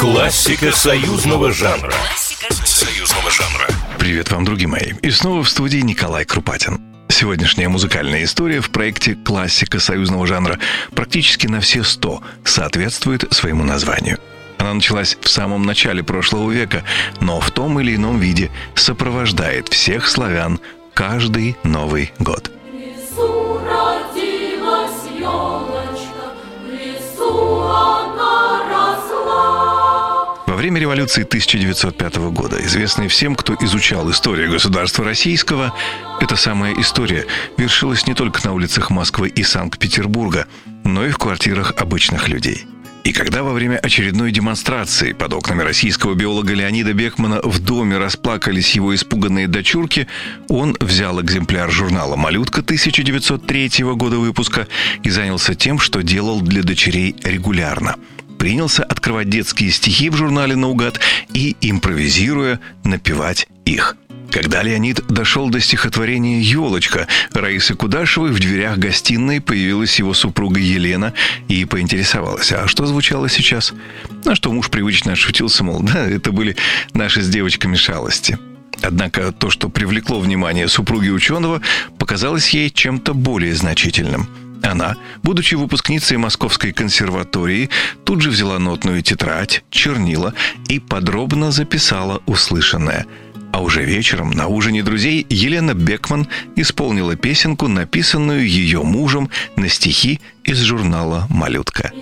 Классика союзного жанра. Союзного жанра. Привет вам, друзья мои. И снова в студии Николай Крупатин. Сегодняшняя музыкальная история в проекте «Классика союзного жанра» практически на все сто соответствует своему названию. Она началась в самом начале прошлого века, но в том или ином виде сопровождает всех славян каждый Новый год – время революции 1905 года, известной всем, кто изучал историю государства российского, эта самая история вершилась не только на улицах Москвы и Санкт-Петербурга, но и в квартирах обычных людей. И когда во время очередной демонстрации под окнами российского биолога Леонида Бекмана в доме расплакались его испуганные дочурки, он взял экземпляр журнала «Малютка» 1903 года выпуска и занялся тем, что делал для дочерей регулярно – принялся открывать детские стихи в журнале «Наугад» и, импровизируя, напевать их. Когда Леонид дошел до стихотворения «Елочка» Раисы Кудашевой, в дверях гостиной появилась его супруга Елена и поинтересовалась, а что звучало сейчас? На что муж привычно отшутился, мол, да, это были наши с девочками шалости. Однако то, что привлекло внимание супруги ученого, показалось ей чем-то более значительным – она, будучи выпускницей Московской консерватории, тут же взяла нотную тетрадь, чернила и подробно записала услышанное. А уже вечером на ужине друзей Елена Бекман исполнила песенку, написанную ее мужем на стихи из журнала «Малютка».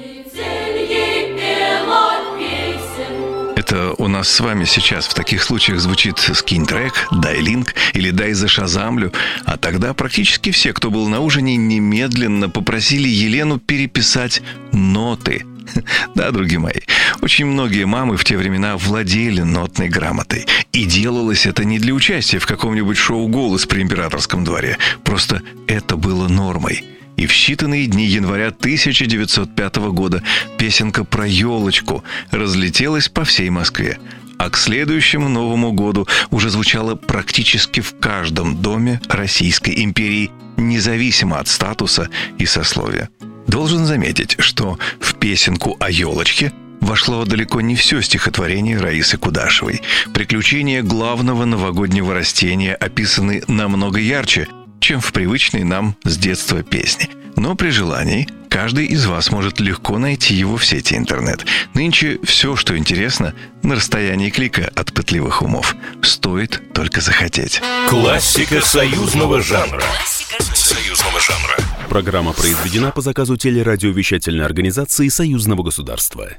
Это у нас с вами сейчас в таких случаях звучит «скинь трек», «дай линк» или «дай за шазамлю», а тогда практически все, кто был на ужине, немедленно попросили Елену переписать ноты – да, другие мои, очень многие мамы в те времена владели нотной грамотой. И делалось это не для участия в каком-нибудь шоу «Голос» при императорском дворе. Просто это было нормой – и в считанные дни января 1905 года песенка про елочку разлетелась по всей Москве. А к следующему Новому году уже звучала практически в каждом доме Российской империи, независимо от статуса и сословия. Должен заметить, что в песенку о елочке вошло далеко не все стихотворение Раисы Кудашевой. Приключения главного новогоднего растения описаны намного ярче, чем в привычной нам с детства песне. Но при желании каждый из вас может легко найти его в сети интернет. Нынче все, что интересно, на расстоянии клика от пытливых умов. Стоит только захотеть. Классика союзного жанра. Классика союзного жанра. Программа произведена по заказу телерадиовещательной организации Союзного государства.